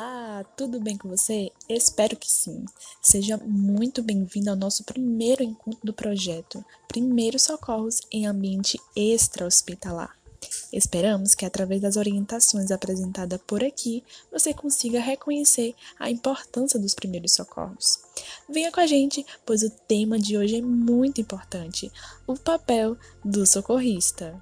Olá, tudo bem com você? Espero que sim. Seja muito bem-vindo ao nosso primeiro encontro do projeto Primeiros Socorros em Ambiente Extra-Hospitalar. Esperamos que, através das orientações apresentadas por aqui, você consiga reconhecer a importância dos primeiros socorros. Venha com a gente, pois o tema de hoje é muito importante: o papel do socorrista.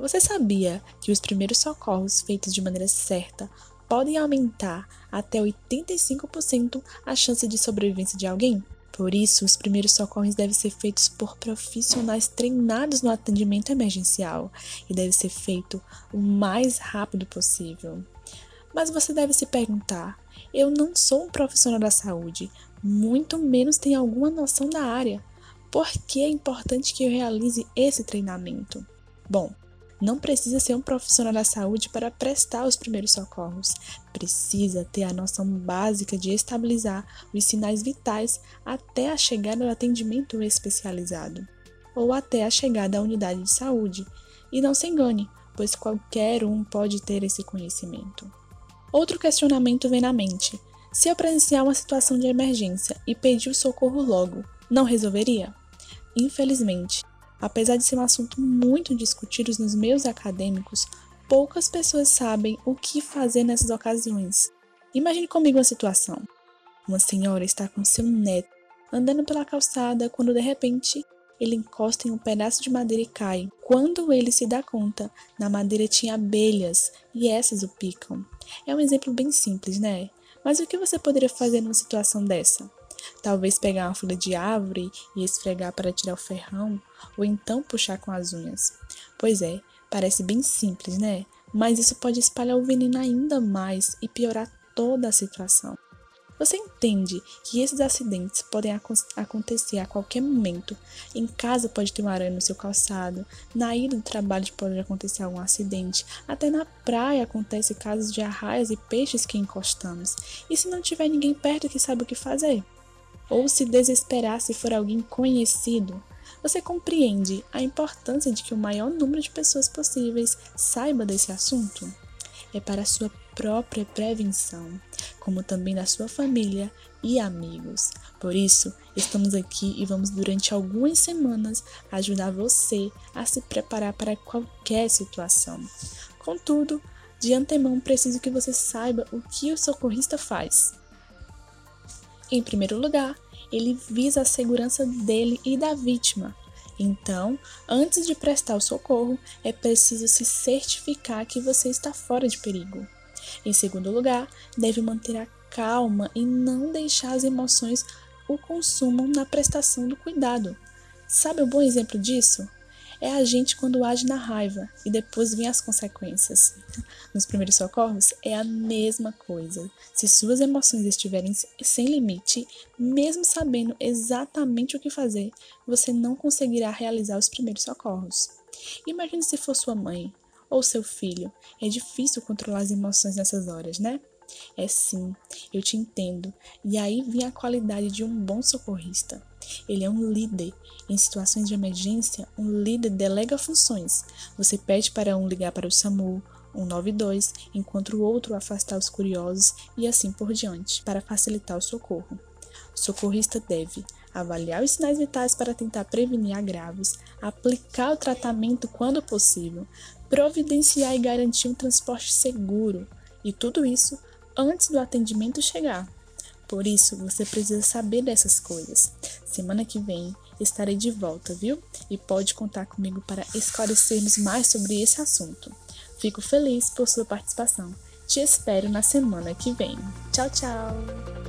Você sabia que os primeiros socorros feitos de maneira certa podem aumentar até 85% a chance de sobrevivência de alguém? Por isso, os primeiros socorros devem ser feitos por profissionais treinados no atendimento emergencial e deve ser feito o mais rápido possível. Mas você deve se perguntar: eu não sou um profissional da saúde, muito menos tenho alguma noção da área. Por que é importante que eu realize esse treinamento? Bom, não precisa ser um profissional da saúde para prestar os primeiros socorros. Precisa ter a noção básica de estabilizar os sinais vitais até a chegada do atendimento especializado ou até a chegada à unidade de saúde. E não se engane, pois qualquer um pode ter esse conhecimento. Outro questionamento vem na mente: se eu presenciar uma situação de emergência e pedir o socorro logo, não resolveria? Infelizmente, Apesar de ser um assunto muito discutido nos meios acadêmicos, poucas pessoas sabem o que fazer nessas ocasiões. Imagine comigo uma situação. Uma senhora está com seu neto andando pela calçada quando de repente ele encosta em um pedaço de madeira e cai. Quando ele se dá conta, na madeira tinha abelhas e essas o picam. É um exemplo bem simples, né? Mas o que você poderia fazer numa situação dessa? Talvez pegar uma folha de árvore e esfregar para tirar o ferrão, ou então puxar com as unhas. Pois é, parece bem simples, né? Mas isso pode espalhar o veneno ainda mais e piorar toda a situação. Você entende que esses acidentes podem ac acontecer a qualquer momento. Em casa pode ter uma aranha no seu calçado, na ida do trabalho pode acontecer algum acidente, até na praia acontece casos de arraias e peixes que encostamos. E se não tiver ninguém perto que sabe o que fazer? Ou se desesperar se for alguém conhecido, você compreende a importância de que o maior número de pessoas possíveis saiba desse assunto? É para a sua própria prevenção, como também da sua família e amigos. Por isso, estamos aqui e vamos durante algumas semanas ajudar você a se preparar para qualquer situação. Contudo, de antemão preciso que você saiba o que o socorrista faz. Em primeiro lugar, ele visa a segurança dele e da vítima. Então, antes de prestar o socorro, é preciso se certificar que você está fora de perigo. Em segundo lugar, deve manter a calma e não deixar as emoções o consumam na prestação do cuidado. Sabe um bom exemplo disso? É a gente quando age na raiva e depois vem as consequências. Nos primeiros socorros é a mesma coisa. Se suas emoções estiverem sem limite, mesmo sabendo exatamente o que fazer, você não conseguirá realizar os primeiros socorros. Imagine se for sua mãe ou seu filho. É difícil controlar as emoções nessas horas, né? É sim, eu te entendo. E aí vem a qualidade de um bom socorrista. Ele é um líder. Em situações de emergência, um líder delega funções. Você pede para um ligar para o SAMU, 192, enquanto o outro afastar os curiosos e assim por diante, para facilitar o socorro. O socorrista deve avaliar os sinais vitais para tentar prevenir agravos, aplicar o tratamento quando possível, providenciar e garantir um transporte seguro, e tudo isso antes do atendimento chegar. Por isso, você precisa saber dessas coisas. Semana que vem estarei de volta, viu? E pode contar comigo para esclarecermos mais sobre esse assunto. Fico feliz por sua participação. Te espero na semana que vem. Tchau, tchau!